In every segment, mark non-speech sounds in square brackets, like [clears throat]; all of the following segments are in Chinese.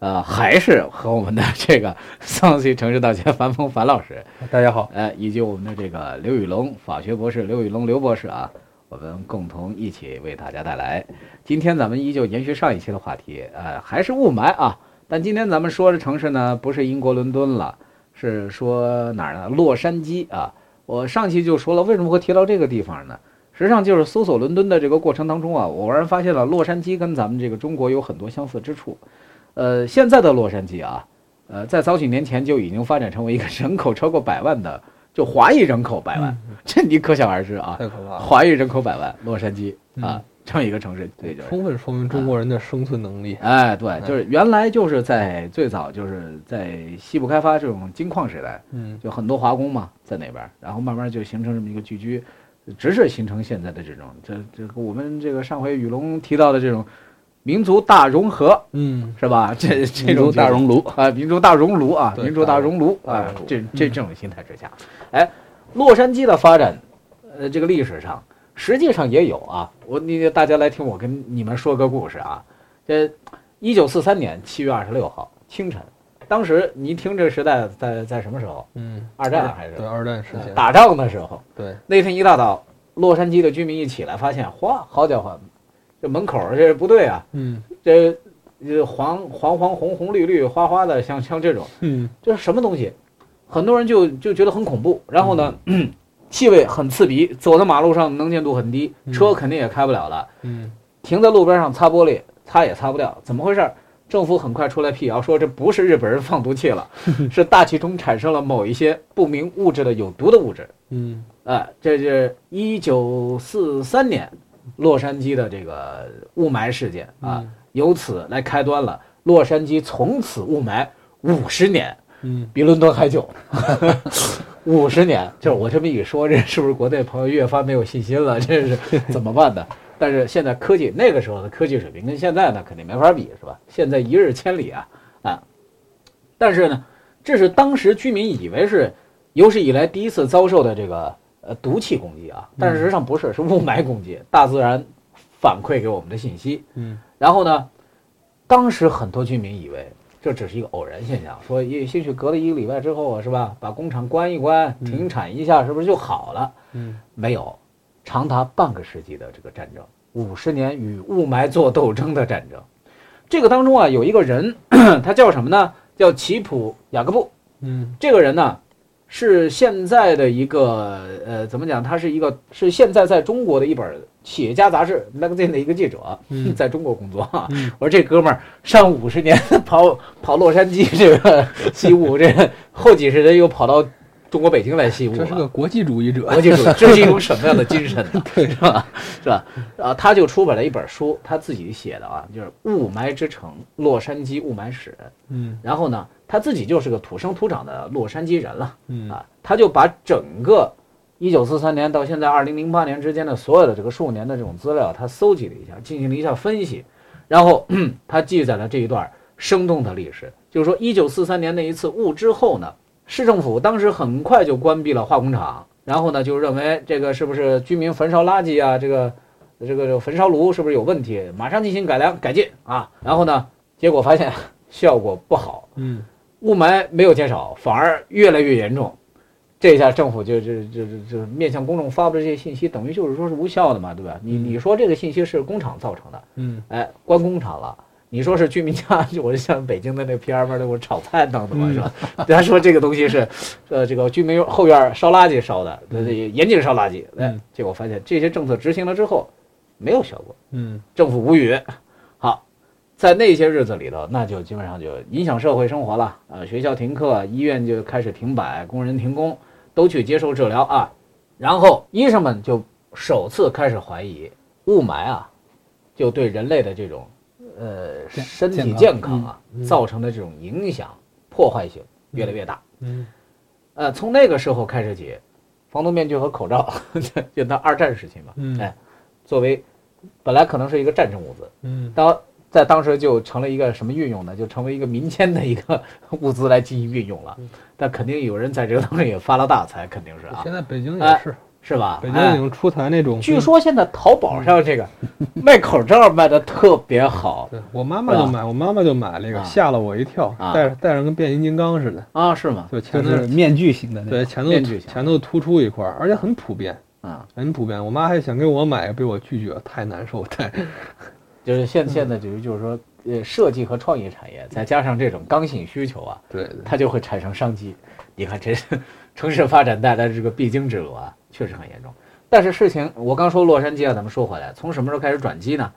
呃，还是和我们的这个桑西城市大学樊峰樊老师，大家好，呃，以及我们的这个刘宇龙法学博士刘宇龙刘博士啊，我们共同一起为大家带来。今天咱们依旧延续上一期的话题，呃，还是雾霾啊。但今天咱们说的城市呢，不是英国伦敦了，是说哪儿呢？洛杉矶啊。我上期就说了，为什么会提到这个地方呢？实际上就是搜索伦敦的这个过程当中啊，我偶然发现了洛杉矶跟咱们这个中国有很多相似之处。呃，现在的洛杉矶啊，呃，在早几年前就已经发展成为一个人口超过百万的，就华裔人口百万，这你可想而知啊。太可怕了，华裔人口百万，洛杉矶啊，这么一个城市，对，就是。充分说明中国人的生存能力。哎，对，就是原来就是在最早就是在西部开发这种金矿时代，嗯，就很多华工嘛在那边，然后慢慢就形成这么一个聚居，直至形成现在的这种，这这个我们这个上回雨龙提到的这种民族大融合，嗯，是吧？这这种大熔炉。啊，民族大熔炉啊，民族大熔炉啊这这这种心态之下，哎，洛杉矶的发展，呃，这个历史上实际上也有啊。我你大家来听我跟你们说个故事啊。这一九四三年七月二十六号清晨，当时你听这个时代在在什么时候？嗯，二战还是？对二战时期，打仗的时候。对，那天一大早，洛杉矶的居民一起来，发现，哗，好家伙，这门口这不对啊，嗯。这这黄黄黄红红绿绿花花的，像像这种，嗯。这是什么东西？很多人就就觉得很恐怖，然后呢，[clears throat] 气味很刺鼻，走在马路上能见度很低，嗯。车肯定也开不了了，嗯。停在路边上擦玻璃，擦也擦不掉，怎么回事？政府很快出来辟谣，说这不是日本人放毒气了，[laughs] 是大气中产生了某一些不明物质的有毒的物质。嗯。哎，这是一九四三年洛杉矶的这个雾霾事件啊，嗯由此来开端了洛杉矶从此雾霾五十年，嗯比伦敦还久，[laughs] 五十年。就是我这么一说，这是不是国内朋友越发没有信心了？[laughs] 这是怎么办呢？但是现在科技那个时候的科技水平跟现在呢肯定没法比，是吧？现在一日千里啊啊！但是呢，这是当时居民以为是有史以来第一次遭受的这个呃毒气攻击啊，但是实际上不是，是雾霾攻击，大自然反馈给我们的信息。嗯然后呢，当时很多居民以为这只是一个偶然现象，说也兴许隔了一个礼拜之后啊，是吧？把工厂关一关，停产一下，是不是就好了？嗯没有，长达半个世纪的这个战争，五十年与雾霾做斗争的战争。这个当中啊，有一个人，[clears throat] 他叫什么呢？叫齐普雅各布。嗯这个人呢，是现在的一个呃，怎么讲？他是一个是现在在中国的一本企业家杂志《magazine》的一个记者，嗯在中国工作。嗯 [laughs] 我说这哥们儿上五十年跑跑洛杉矶这个西部，这后几十年又跑到中国北京来西雾了。这是个国际主义者。国际主义，这是一种什么样的精神呢？[laughs] 对，是吧？是吧？啊，他就出版了一本书，他自己写的啊，就是《雾霾之城：洛杉矶雾霾史》。嗯然后呢，他自己就是个土生土长的洛杉矶人了嗯啊，他就把整个一九四三年到现在二零零八年之间的所有的这个数年的这种资料，他搜集了一下，进行了一下分析，然后 [clears throat] 他记载了这一段生动的历史，就是说一九四三年那一次雾之后呢，市政府当时很快就关闭了化工厂，然后呢就认为这个是不是居民焚烧垃圾啊，这个这个这焚烧炉是不是有问题，马上进行改良改进啊，然后呢，结果发现 [laughs] 效果不好。嗯雾霾没有减少，反而越来越严重。这下政府就就就就就面向公众发布这些信息，等于就是说是无效的嘛，对吧？你你说这个信息是工厂造成的，嗯哎，关工厂了，你说是居民家，就 [laughs] 我就像北京的那 P R 那我炒菜弄的嘛，是吧？他说这个东西是，呃，这个居民后院烧垃圾烧的，呃，严禁烧垃圾。哎，结果发现这些政策执行了之后，没有效果。嗯，政府无语。好，在那些日子里头，那就基本上就影响社会生活了。呃，学校停课，医院就开始停摆，工人停工，都去接受治疗啊。然后医生们就首次开始怀疑雾霾啊，就对人类的这种。呃，身体健康啊，造成的这种影响破坏性越来越大。嗯，呃，从那个时候开始起，防毒面具和口罩，[laughs] 就到二战时期嘛，哎，作为本来可能是一个战争物资，嗯，当在当时就成了一个什么运用呢？就成为一个民间的一个 [laughs] 物资来进行运用了。但肯定有人在这个当中也发了大财，肯定是啊。现在北京也是。是吧？北京已经出台那种。据说现在淘宝上这个卖口罩卖的特别好。对我妈妈就买，我妈妈就买了一个，吓了我一跳，戴戴上跟变形金刚似的啊？是吗？就前头是面具型的，对，前头前头突出一块，而且很普遍啊，很普遍。我妈还想给我买，被我拒绝，太难受，太。[laughs] 就是现现在就是就是说，呃，设计和创意产业再加上这种刚性需求啊，对，它就会产生商机。你看，这 [laughs] 城市发展带来的这个必经之路啊。确实很严重，但是事情我刚说洛杉矶啊，咱们说回来，从什么时候开始转机呢？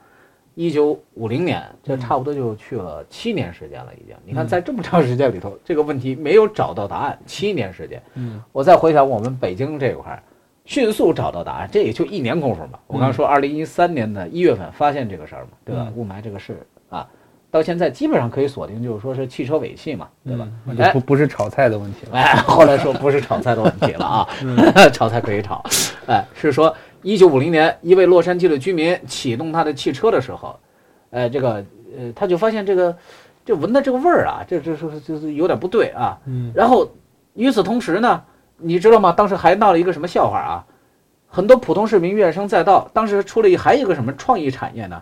一九五零年，这差不多就去了七年时间了，已经。你看，在这么长时间里头，这个问题没有找到答案，七年时间。嗯，我再回想我们北京这块，迅速找到答案，这也就一年功夫嘛。我刚说二零一三年的一月份发现这个事儿嘛，对吧？雾霾这个事啊。到现在基本上可以锁定，就是说是汽车尾气嘛，对吧？不不是炒菜的问题了。[laughs] 哎，后来说不是炒菜的问题了啊，[laughs] 炒菜可以炒。哎，是说一九五零年，一位洛杉矶的居民启动他的汽车的时候，哎，这个呃，他就发现这个，这闻的这个味儿啊，这这是就是有点不对啊。嗯。然后与此同时呢，你知道吗？当时还闹了一个什么笑话啊？很多普通市民怨声载道。当时出了一还有一个什么创意产业呢？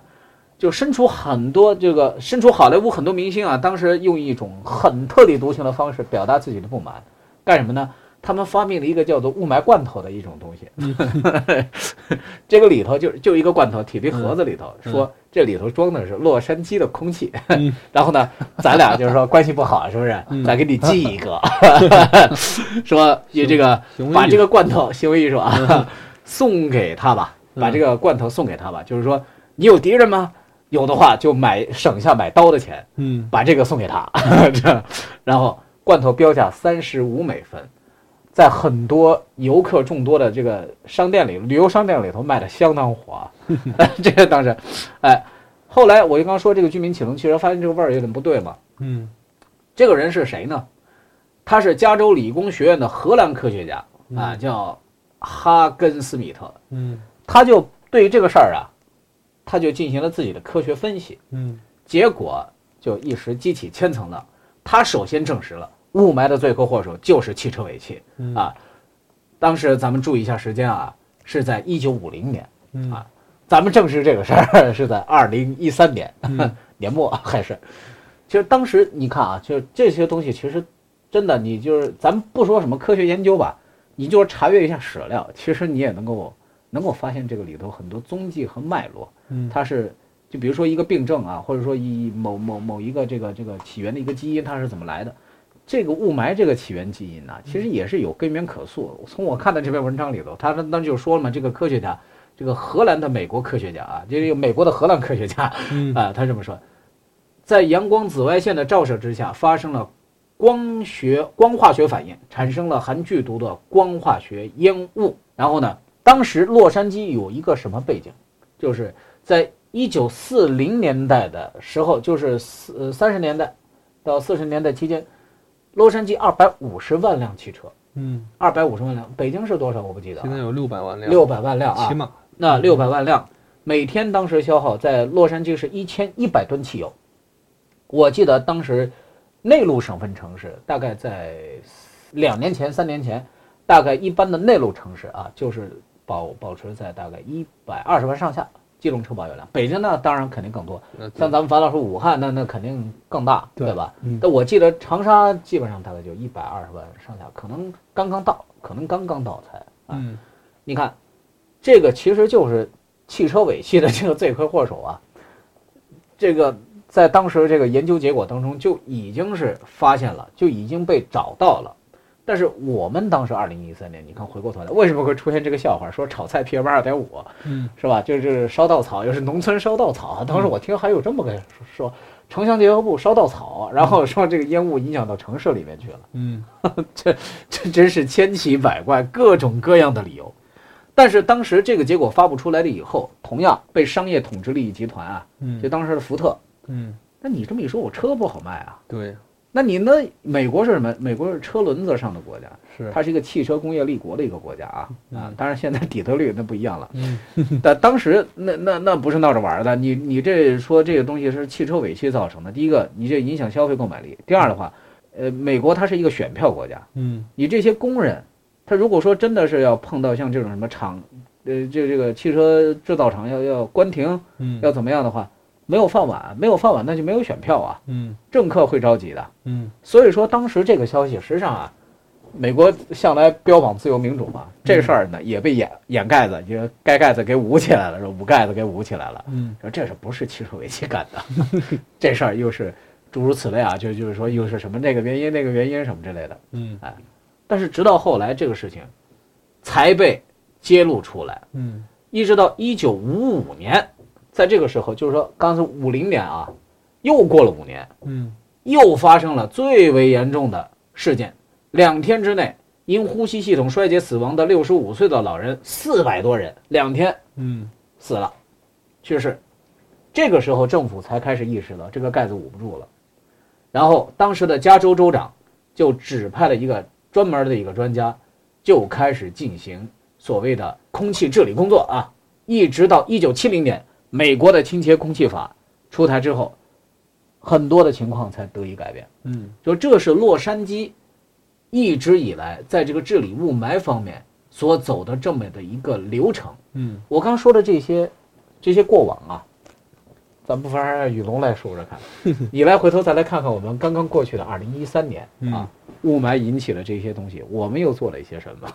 就身处很多这个身处好莱坞很多明星啊，当时用一种很特立独行的方式表达自己的不满，干什么呢？他们发明了一个叫做雾霾罐头的一种东西，[laughs] 这个里头就就一个罐头，铁皮盒子里头，说这里头装的是洛杉矶的空气，[laughs] 然后呢，咱俩就是说关系不好，是不是？咱给你寄一个，[laughs] 说你这个把这个罐头行为艺术啊送给他吧，把这个罐头送给他吧，就是说你有敌人吗？有的话就买省下买刀的钱，嗯，把这个送给他，[laughs] 这，然后罐头标价三十五美分，在很多游客众多的这个商店里，旅游商店里头卖的相当火，[laughs] [laughs] 这个当时，哎，后来我就刚说这个居民启动汽车，发现这个味儿有点不对嘛，嗯，这个人是谁呢？他是加州理工学院的荷兰科学家啊，叫哈根斯米特，嗯，他就对于这个事儿啊。他就进行了自己的科学分析，嗯，结果就一时激起千层浪。他首先证实了雾霾的罪魁祸首就是汽车尾气啊。当时咱们注意一下时间啊，是在一九五零年啊。咱们证实这个事儿是在二零一三年 [laughs] 年末还是？其实当时你看啊，就这些东西，其实真的，你就是咱们不说什么科学研究吧，你就是查阅一下史料，其实你也能够。能够发现这个里头很多踪迹和脉络，嗯，它是就比如说一个病症啊，或者说一某某某一个这个这个起源的一个基因，它是怎么来的？这个雾霾这个起源基因呢，其实也是有根源可溯。从我看的这篇文章里头，他那就说了嘛，这个科学家，这个荷兰的美国科学家啊，就是美国的荷兰科学家啊，他这么说，在阳光紫外线的照射之下，发生了光学光化学反应，产生了含剧毒的光化学烟雾，然后呢？当时洛杉矶有一个什么背景，就是在一九四零年代的时候，就是四三十年代到四十年代期间，洛杉矶二百五十万辆汽车，嗯，二百五十万辆。北京是多少？我不记得。现在有六百万辆。六百万辆啊，起码那六百万辆，每天当时消耗在洛杉矶是一千一百吨汽油。我记得当时内陆省份城市大概在两年前、三年前，大概一般的内陆城市啊，就是。保保持在大概一百二十万上下机动车保有量，北京那当然肯定更多，像咱们樊老师武汉那那肯定更大，对吧？但我记得长沙基本上大概就一百二十万上下，可能刚刚到，可能刚刚到才啊。你看，这个其实就是汽车尾气的这个罪魁祸首啊。这个在当时这个研究结果当中就已经是发现了，就已经被找到了。但是我们当时二零一三年，你看回过头来，为什么会出现这个笑话？说炒菜 PM 二点五，嗯，是吧？就是烧稻草，又是农村烧稻草。当时我听还有这么个说，城乡结合部烧稻草，然后说这个烟雾影响到城市里面去了。嗯，[laughs] 这这真是千奇百怪，各种各样的理由。但是当时这个结果发布出来了以后，同样被商业统治利益集团啊，就当时的福特，嗯，那你这么一说，我车不好卖啊？对。那你那？美国是什么？美国是车轮子上的国家，是它是一个汽车工业立国的一个国家啊啊！当然现在底特律那不一样了，[laughs] 但当时那那那不是闹着玩的。你你这说这个东西是汽车尾气造成的，第一个你这影响消费购买力，第二的话，呃，美国它是一个选票国家，嗯，你这些工人，他如果说真的是要碰到像这种什么厂，呃，这这个汽车制造厂要要关停，嗯，要怎么样的话。没有饭碗，没有饭碗，那就没有选票啊。嗯，政客会着急的。嗯，所以说当时这个消息，实际上啊，美国向来标榜自由民主嘛，这事儿呢也被掩掩盖子，就该盖子给捂起来了，说捂盖子给捂起来了。嗯，说这是不是汽车尾气干的？[laughs] 这事儿又是诸如此类啊，就就是说又是什么那个原因那个原因什么之类的。嗯，哎，但是直到后来这个事情才被揭露出来。嗯，一直到一九五五年。在这个时候，就是说，刚才五零年啊，又过了五年，嗯，又发生了最为严重的事件，两天之内，因呼吸系统衰竭死亡的六十五岁的老人四百多人，两天，嗯，死了，去世。这个时候，政府才开始意识到这个盖子捂不住了，然后当时的加州州长就指派了一个专门的一个专家，就开始进行所谓的空气治理工作啊，一直到一九七零年。美国的清洁空气法出台之后，很多的情况才得以改变。嗯，就这是洛杉矶一直以来在这个治理雾霾方面所走的这么的一个流程。嗯，我刚说的这些这些过往啊，咱不妨让雨龙来说说看。[laughs] 你来回头再来看看我们刚刚过去的二零一三年啊，雾霾引起了这些东西，我们又做了一些什么？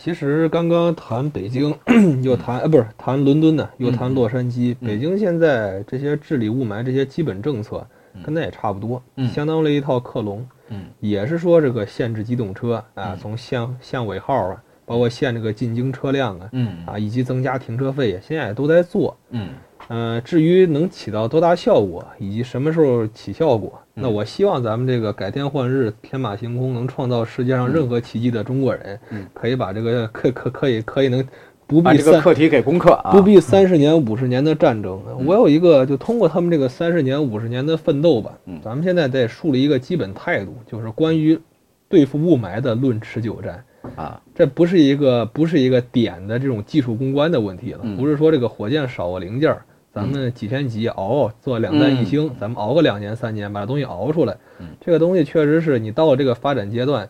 其实刚刚谈北京，[clears throat] 又谈呃不是谈伦敦呢，又谈洛杉矶。北京现在这些治理雾霾这些基本政策，跟那也差不多，相当于一套克隆。嗯，也是说这个限制机动车啊，从限限尾号啊，包括限这个进京车辆啊，嗯啊，以及增加停车费，现在也都在做。嗯。呃，至于能起到多大效果，以及什么时候起效果，那我希望咱们这个改天换日、天马行空，能创造世界上任何奇迹的中国人，可以把这个可可可以可以能不必这个课题给攻克啊，不必三十年、五十年的战争。我有一个，就通过他们这个三十年、五十年的奋斗吧，咱们现在得树立一个基本态度，就是关于对付雾霾的论持久战。啊，这不是一个不是一个点的这种技术攻关的问题了，不是说这个火箭少个零件儿。咱们几天几熬做两弹一星，咱们熬个两年三年，把东西熬出来。这个东西确实是你到了这个发展阶段，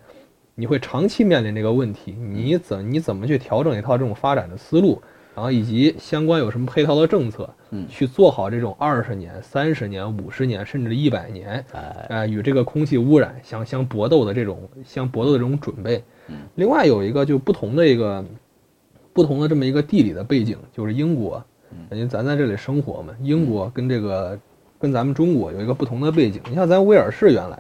你会长期面临这个问题。你怎你怎么去调整一套这种发展的思路，然后以及相关有什么配套的政策，去做好这种二十年、三十年、五十年甚至一百年，哎，与这个空气污染相相搏斗的这种相搏斗的这种准备。另外有一个就不同的一个不同的这么一个地理的背景，就是英国。因为咱在这里生活嘛，英国跟这个跟咱们中国有一个不同的背景。你像咱威尔士原来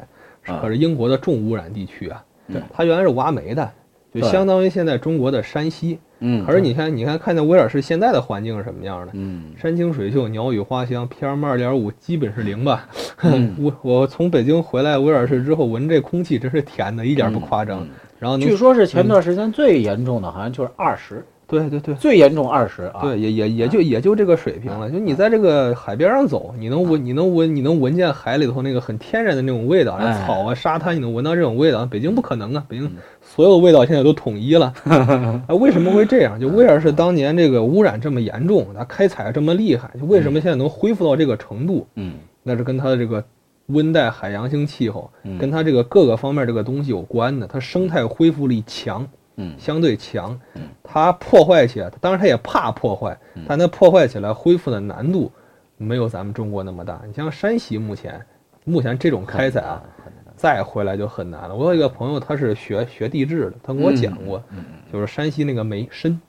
可是英国的重污染地区啊，对，它原来是挖煤的，就相当于现在中国的山西。嗯，可是你看，你看，看见威尔士现在的环境是什么样的？嗯，山清水秀，鸟语花香，PM 二点五基本是零吧？[laughs] 我我从北京回来威尔士之后，闻这空气真是甜的，一点不夸张。然后据说是前段时间最严重的，好像就是二十。对对对，最严重二十啊！对，也也也就也就这个水平了。就你在这个海边上走，你能闻，你能闻，你能闻见海里头那个很天然的那种味道，草啊、沙滩，你能闻到这种味道。北京不可能啊，北京所有味道现在都统一了。[laughs] 啊，为什么会这样？就威尔士当年这个污染这么严重，它开采这么厉害，就为什么现在能恢复到这个程度？嗯，那是跟它的这个温带海洋性气候，跟它这个各个方面这个东西有关的。它生态恢复力强。嗯，相对强，它破坏起来，当然它也怕破坏，但它破坏起来恢复的难度没有咱们中国那么大。你像山西目前，目前这种开采啊，再回来就很难了。我有一个朋友，他是学学地质的，他跟我讲过，就是山西那个煤深，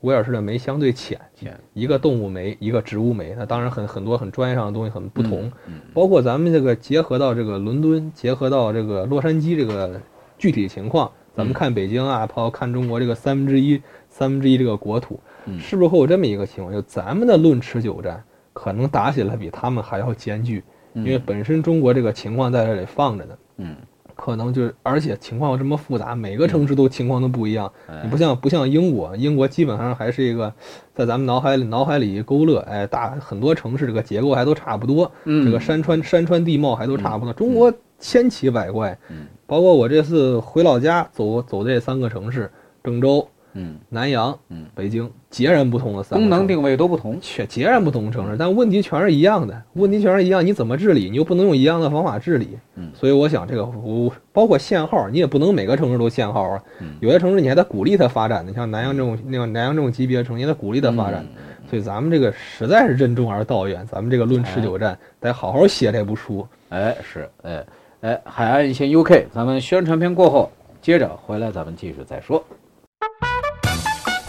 威尔士的煤相对浅，浅。一个动物煤，一个植物煤，那当然很很多很专业上的东西很不同，嗯。包括咱们这个结合到这个伦敦，结合到这个洛杉矶这个具体情况，咱们看北京啊，包括看中国这个三分之一三分之一这个国土，嗯是不是会有这么一个情况，就咱们的论持久战可能打起来比他们还要艰巨，因为本身中国这个情况在这里放着呢。嗯可能就是，而且情况又这么复杂，每个城市都情况都不一样。哎你不像不像英国，英国基本上还是一个在咱们脑海里脑海里勾勒，哎，大很多城市这个结构还都差不多，嗯这个山川山川地貌还都差不多。中国千奇百怪，嗯。包括我这次回老家走走这三个城市，郑州、嗯。南阳、嗯。北京，截然不同的三个功能定位都不同，却截然不同的城市，但问题全是一样的，问题全是一样，你怎么治理，你又不能用一样的方法治理。嗯。所以我想这个我包括限号，你也不能每个城市都限号啊。嗯。有些城市你还得鼓励它发展的，像南阳这种那个南阳这种级别的城市，你得鼓励它发展。嗯所以咱们这个实在是任重而道远，咱们这个论持久战得好好写这部书。哎是哎哎，海岸线 UK，咱们宣传片过后，接着回来咱们继续再说。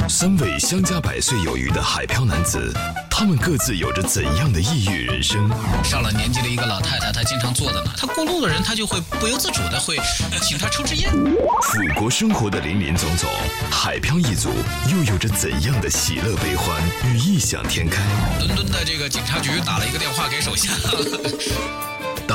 三位相加百岁有余的海漂男子，他们各自有着怎样的异域人生？上了年纪的一个老太太，她经常坐在那，她过路的人，她就会不由自主的会呃请她抽支烟。[laughs] 腐国生活的林林总总，海漂一族又有着怎样的喜乐悲欢与异想天开？伦敦的这个警察局打了一个电话给手下，[laughs]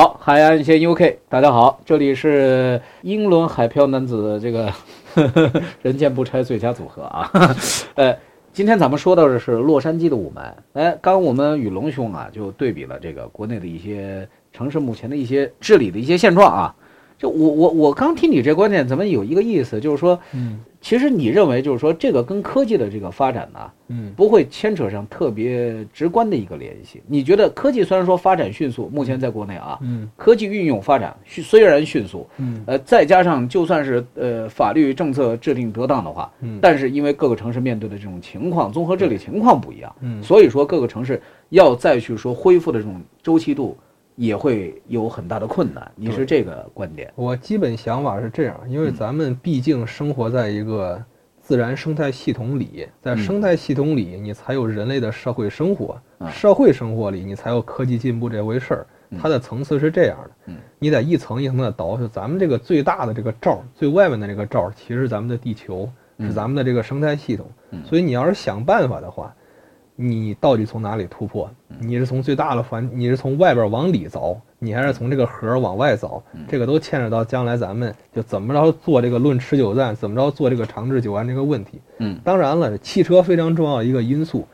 好，海岸线 UK，大家好，这里是英伦海漂男子这个呵 [laughs] 呵人见不拆最佳组合啊。[laughs] 呃，今天咱们说到的是洛杉矶的雾霾。哎，刚我们与龙兄啊就对比了这个国内的一些城市目前的一些治理的一些现状啊。就我我我刚听你这观点，怎么有一个意思，就是说，嗯其实你认为就是说这个跟科技的这个发展呢，嗯。不会牵扯上特别直观的一个联系。你觉得科技虽然说发展迅速，目前在国内啊，嗯。科技运用发展迅虽然迅速，嗯。呃，再加上就算是呃法律政策制定得当的话，嗯。但是因为各个城市面对的这种情况，综合治理情况不一样，嗯。所以说各个城市要再去说恢复的这种周期度，也会有很大的困难。你是这个观点？我基本想法是这样，因为咱们毕竟生活在一个自然生态系统里，在生态系统里，你才有人类的社会生活，啊社会生活里你才有科技进步这回事儿。它的层次是这样的，嗯你得一层一层的倒。就咱们这个最大的这个罩，最外面的这个罩，其实咱们的地球，是咱们的这个生态系统。嗯所以你要是想办法的话，你到底从哪里突破？你是从最大的环，你是从外边往里凿，你还是从这个核往外凿？这个都牵扯到将来咱们就怎么着做这个论持久战，怎么着做这个长治久安这个问题。嗯当然了，汽车非常重要的一个因素，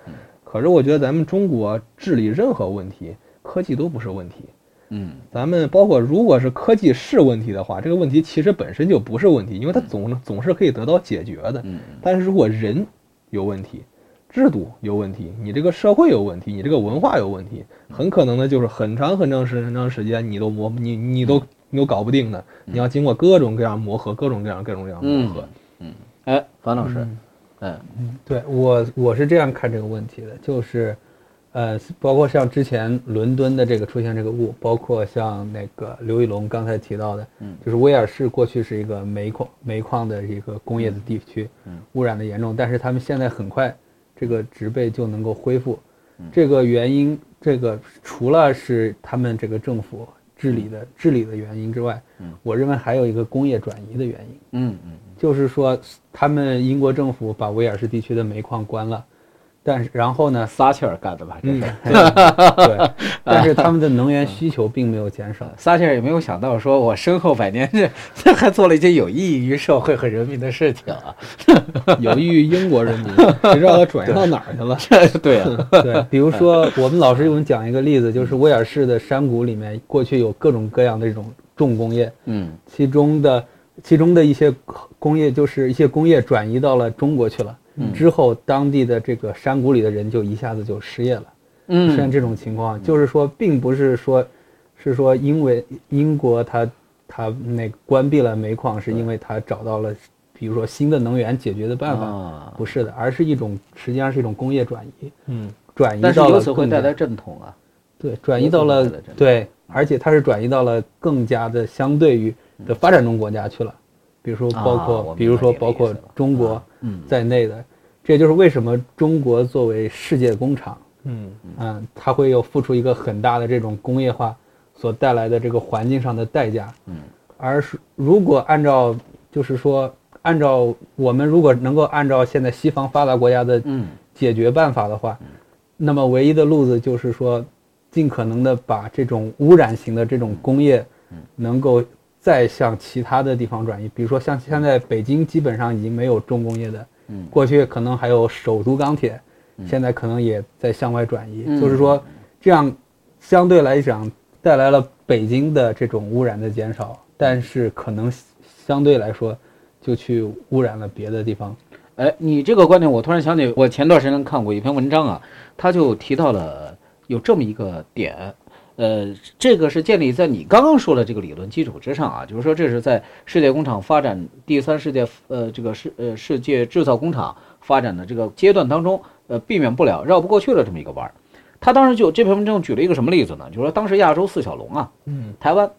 可是我觉得咱们中国治理任何问题，科技都不是问题。嗯咱们包括如果是科技是问题的话，这个问题其实本身就不是问题，因为它总总是可以得到解决的。嗯但是如果人有问题，制度有问题，你这个社会有问题，你这个文化有问题，很可能呢就是很长很长时很长时间你都磨你你都你都搞不定的，你要经过各种各样磨合，各种各样各种各样磨合。嗯哎，樊老师，嗯。对我我是这样看这个问题的，就是，呃，包括像之前伦敦的这个出现这个雾，包括像那个刘玉龙刚才提到的，嗯。就是威尔士过去是一个煤矿煤矿的一个工业的地区，嗯。污染的严重，但是他们现在很快这个植被就能够恢复，嗯。这个原因，这个除了是他们这个政府治理的治理的原因之外，嗯。我认为还有一个工业转移的原因。嗯嗯。就是说，他们英国政府把威尔士地区的煤矿关了，但是然后呢，撒切尔干的吧？嗯，[laughs] 对，[laughs] 但是他们的能源需求并没有减少。撒切尔也没有想到，说我身后百年这这 [laughs] 还做了一件有益于社会和人民的事情啊，有益于英国人民，谁知道他转移到哪儿去了？对啊，对，比如说我们老师给我们讲一个例子，就是威尔士的山谷里面过去有各种各样的这种重工业，嗯，其中的其中的一些工业就是一些工业转移到了中国去了。之后，当地的这个山谷里的人就一下子就失业了，嗯，出现这种情况，就是说，并不是说，是说因为英国它它那关闭了煤矿，是因为它找到了，比如说新的能源解决的办法，不是的，而是一种实际上是一种工业转移，嗯，转移到了，但是由此会带来阵痛啊，对，转移到了对，而且它是转移到了更加的相对于的发展中国家去了。比如说，包括比如说包括中国在内的，这也就是为什么中国作为世界工厂，嗯。嗯，它会有付出一个很大的这种工业化所带来的这个环境上的代价，嗯，而是如果按照就是说按照我们如果能够按照现在西方发达国家的解决办法的话，那么唯一的路子就是说，尽可能的把这种污染型的这种工业能够。再向其他的地方转移，比如说像现在北京基本上已经没有重工业的，嗯，过去可能还有首都钢铁，现在可能也在向外转移，就是说这样相对来讲带来了北京的这种污染的减少，但是可能相对来说就去污染了别的地方。哎，你这个观点我突然想起，我前段时间看过一篇文章啊，他就提到了有这么一个点。呃，这个是建立在你刚刚说的这个理论基础之上啊，就是说这是在世界工厂发展第三世界呃这个世呃世界制造工厂发展的这个阶段当中，呃避免不了绕不过去的这么一个弯儿。他当时就这篇文章举了一个什么例子呢？就是说当时亚洲四小龙啊，嗯，台湾、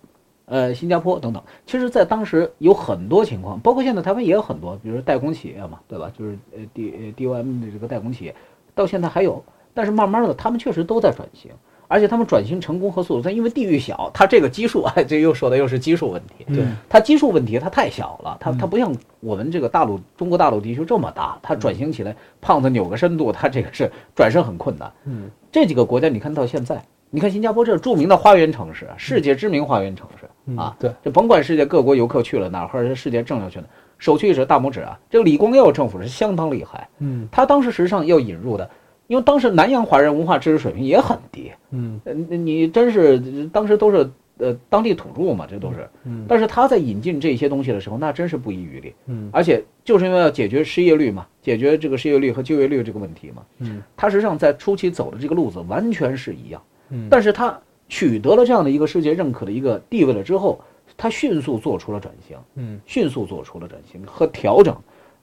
呃新加坡等等，其实在当时有很多情况，包括现在台湾也有很多，比如说代工企业嘛，对吧？就是呃 D D O M 的这个代工企业，到现在还有，但是慢慢的他们确实都在转型。而且他们转型成功和速度，它因为地域小，它这个基数，哎，这又说的又是基数问题。对，它基数问题，它太小了，它它不像我们这个大陆中国大陆地区这么大，它转型起来，胖子扭个深度，它这个是转身很困难。嗯，这几个国家，你看到现在，你看新加坡这是著名的花园城市，世界知名花园城市啊，对，这甭管世界各国游客去了哪儿，或者是世界政要去了，首屈一指，大拇指啊！这个李光耀政府是相当厉害，嗯，他当时实际上要引入的。因为当时南洋华人文化知识水平也很低，嗯，你真是当时都是呃当地土著嘛，这都是，嗯，但是他在引进这些东西的时候，那真是不遗余力，嗯，而且就是因为要解决失业率嘛，解决这个失业率和就业率这个问题嘛，嗯，他实际上在初期走的这个路子完全是一样，嗯，但是他取得了这样的一个世界认可的一个地位了之后，他迅速做出了转型，嗯，迅速做出了转型和调整，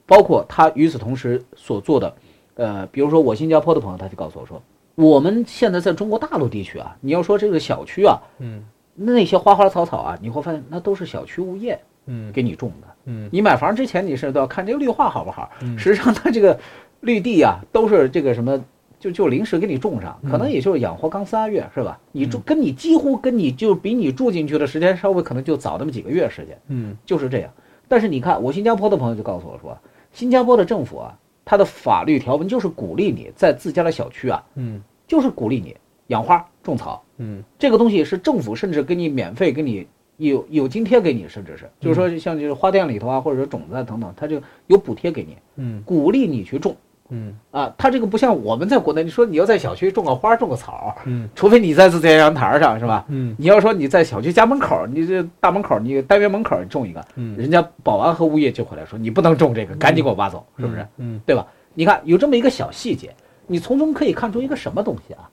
包括他与此同时所做的。呃，比如说我新加坡的朋友，他就告诉我说，我们现在在中国大陆地区啊，你要说这个小区啊，嗯，那些花花草草啊，你会发现那都是小区物业，嗯，给你种的，嗯，你买房之前你是都要看这个绿化好不好，嗯，实际上它这个绿地啊，都是这个什么，就就临时给你种上，可能也就是养活刚仨月是吧？你住跟你几乎跟你就比你住进去的时间稍微可能就早那么几个月时间，嗯，就是这样。但是你看我新加坡的朋友就告诉我说，新加坡的政府啊。它的法律条文就是鼓励你在自家的小区啊，嗯，就是鼓励你养花种草，嗯，这个东西是政府甚至给你免费给你有有津贴给你，甚至是。就是说像就是花店里头啊，或者说种子啊等等，它就有补贴给你，嗯，鼓励你去种。嗯啊，它这个不像我们在国内，你说你要在小区种个花、种个草，嗯，除非你在自家阳台上，是吧？嗯，你要说你在小区家门口，你这大门口，你单元门口你种一个，嗯，人家保安和物业就会来说你不能种这个，赶紧给我挖走，是不是？嗯，对吧？你看有这么一个小细节，你从中可以看出一个什么东西啊？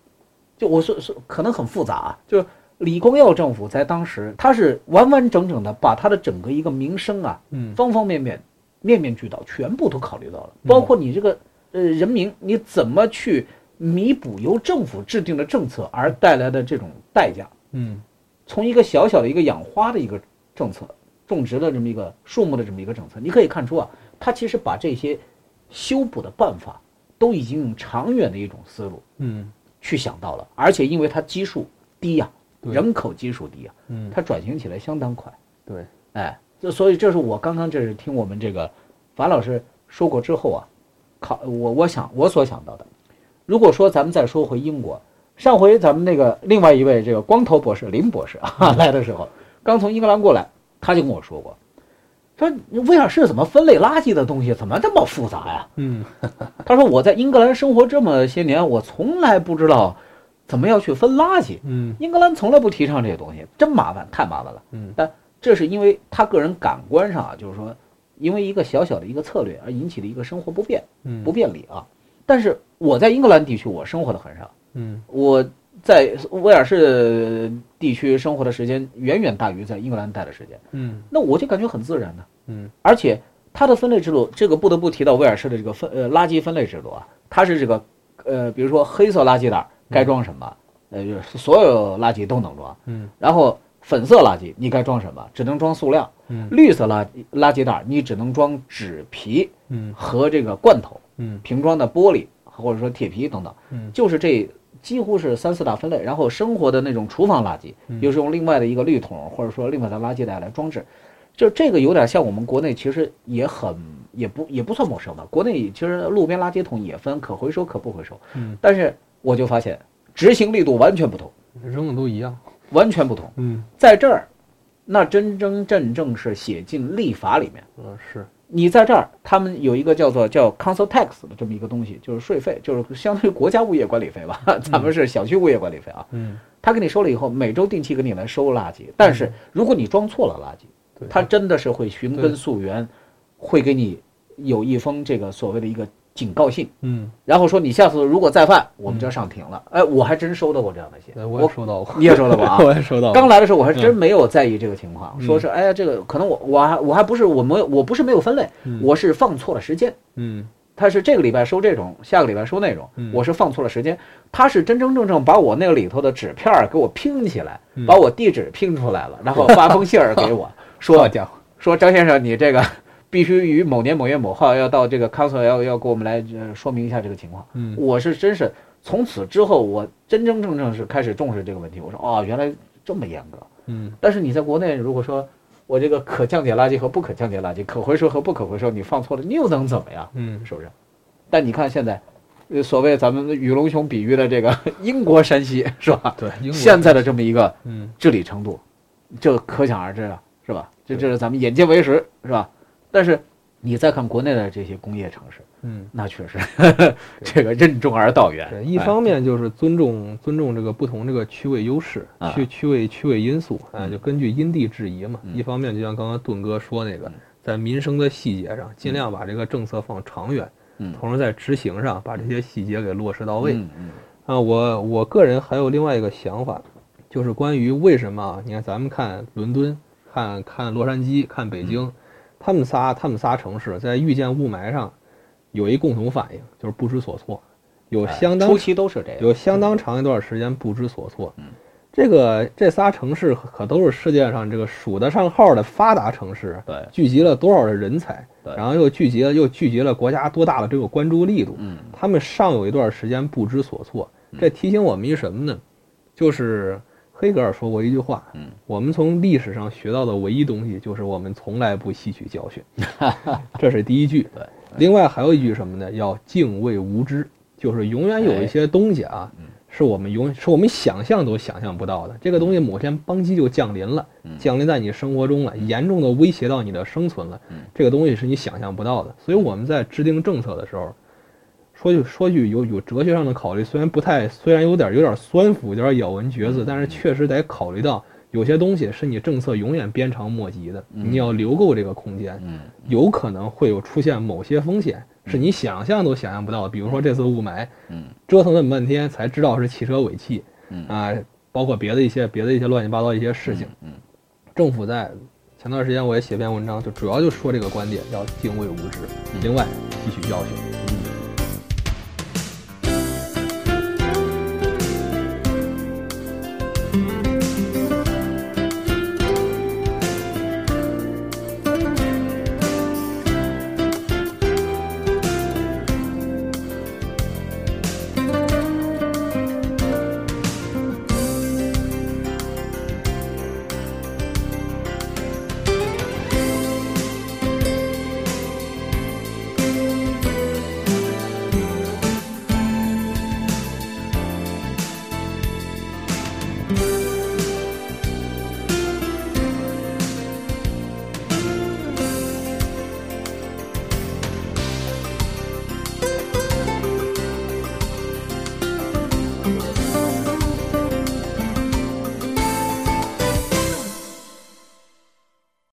就我说说，可能很复杂啊。就是李光耀政府在当时，他是完完整整的把他的整个一个民生啊，嗯，方方面面、面面俱到，全部都考虑到了，包括你这个。呃，人民你怎么去弥补由政府制定的政策而带来的这种代价？嗯，从一个小小的一个养花的一个政策，种植的这么一个树木的这么一个政策，你可以看出啊，他其实把这些修补的办法都已经用长远的一种思路，嗯，去想到了，而且因为它基数低呀，人口基数低呀，嗯，它转型起来相当快。对，哎，这所以这是我刚刚这是听我们这个樊老师说过之后啊。考我，我想我所想到的，如果说咱们再说回英国，上回咱们那个另外一位这个光头博士林博士啊 [laughs] 来的时候，刚从英格兰过来，他就跟我说过，说威尔士怎么分类垃圾的东西怎么这么复杂呀？嗯，[laughs] 他说我在英格兰生活这么些年，我从来不知道怎么要去分垃圾。嗯，英格兰从来不提倡这些东西，真麻烦，太麻烦了。嗯，但这是因为他个人感官上啊，就是说，因为一个小小的一个策略而引起的一个生活不便，嗯，不便利啊。但是我在英格兰地区，我生活的很少。嗯，我在威尔士地区生活的时间远远大于在英格兰待的时间。嗯，那我就感觉很自然的。嗯，而且它的分类制度，这个不得不提到威尔士的这个分呃垃圾分类制度啊，它是这个呃，比如说黑色垃圾袋该装什么，呃，就是所有垃圾都能装。嗯，然后粉色垃圾你该装什么，只能装塑料。嗯，绿色垃垃圾袋你只能装纸皮。嗯，和这个罐头。嗯，瓶装的玻璃或者说铁皮等等。嗯，就是这。几乎是三四大分类，然后生活的那种厨房垃圾，又是用另外的一个绿桶或者说另外的垃圾袋来装置，就这个有点像我们国内，其实也很也不也不算陌生吧。国内其实路边垃圾桶也分可回收可不回收，嗯，但是我就发现执行力度完全不同，扔的都一样，完全不同。嗯，在这儿，那真真正正是写进立法里面。嗯，是。你在这儿，他们有一个叫做叫 council tax 的这么一个东西，就是税费，就是相当于国家物业管理费吧。咱们是小区物业管理费啊。嗯。他给你收了以后，每周定期给你来收垃圾。但是如果你装错了垃圾，他真的是会寻根溯源，会给你有一封这个所谓的一个警告信。嗯。然后说你下次如果再犯，我们就要上庭了。哎，我还真收到过这样的信。我也收到过。你也收到过啊？[laughs] 我也收到。刚来的时候我还真没有在意这个情况，说是哎呀，这个可能我我还我还不是我没有我不是没有分类，我是放错了时间。嗯。他是这个礼拜收这种，下个礼拜收那种，我是放错了时间。他是真真正正把我那个里头的纸片给我拼起来，把我地址拼出来了，然后发封信儿给我，[laughs] 说说张先生，你这个必须于某年某月某号要到这个 council 要要给我们来说明一下这个情况。嗯，我是真是从此之后，我真真正正是开始重视这个问题。我说哦，原来这么严格。嗯，但是你在国内，如果说我这个可降解垃圾和不可降解垃圾，可回收和不可回收，你放错了，你又能怎么样？嗯，是不是？但你看现在，呃，所谓咱们雨龙兄比喻的这个英国山西，是吧？对，现在的这么一个嗯治理程度，就可想而知了，是吧？这这是咱们眼见为实，是吧？但是你再看国内的这些工业城市，嗯，那确实 [laughs] 这个任重而道远。对，一方面就是尊重尊重这个不同这个区位优势、区区位区位因素，哎，就根据因地制宜嘛。一方面就像刚刚盾哥说那个，在民生的细节上，尽量把这个政策放长远。嗯，同时在执行上把这些细节给落实到位。嗯嗯。啊，我我个人还有另外一个想法，就是关于为什么你看咱们看伦敦、看看洛杉矶、看北京，他们仨他们仨城市在遇见雾霾上有一共同反应，就是不知所措，有相当初期都是这样，有相当长一段时间不知所措。嗯。这个这仨城市可都是世界上这个数得上号的发达城市，对，聚集了多少的人才，对，然后又聚集了又聚集了国家多大的这个关注力度，嗯，他们尚有一段时间不知所措，这提醒我们一什么呢？就是黑格尔说过一句话，嗯，我们从历史上学到的唯一东西就是我们从来不吸取教训，[laughs] 这是第一句，对，另外还有一句什么呢？要敬畏无知，就是永远有一些东西啊。是我们永是我们想象都想象不到的，这个东西某天邦机就降临了，降临在你生活中了，严重的威胁到你的生存了。这个东西是你想象不到的，所以我们在制定政策的时候，说句说句有有哲学上的考虑，虽然不太，虽然有点有点酸腐，有点咬文嚼字，但是确实得考虑到有些东西是你政策永远鞭长莫及的，你要留够这个空间，有可能会有出现某些风险。是你想象都想象不到的，比如说这次雾霾，嗯，折腾那么半天才知道是汽车尾气，嗯。啊，包括别的一些别的一些乱七八糟一些事情，嗯，政府在前段时间我也写篇文章，就主要就说这个观点，要敬畏无知，另外吸取教训。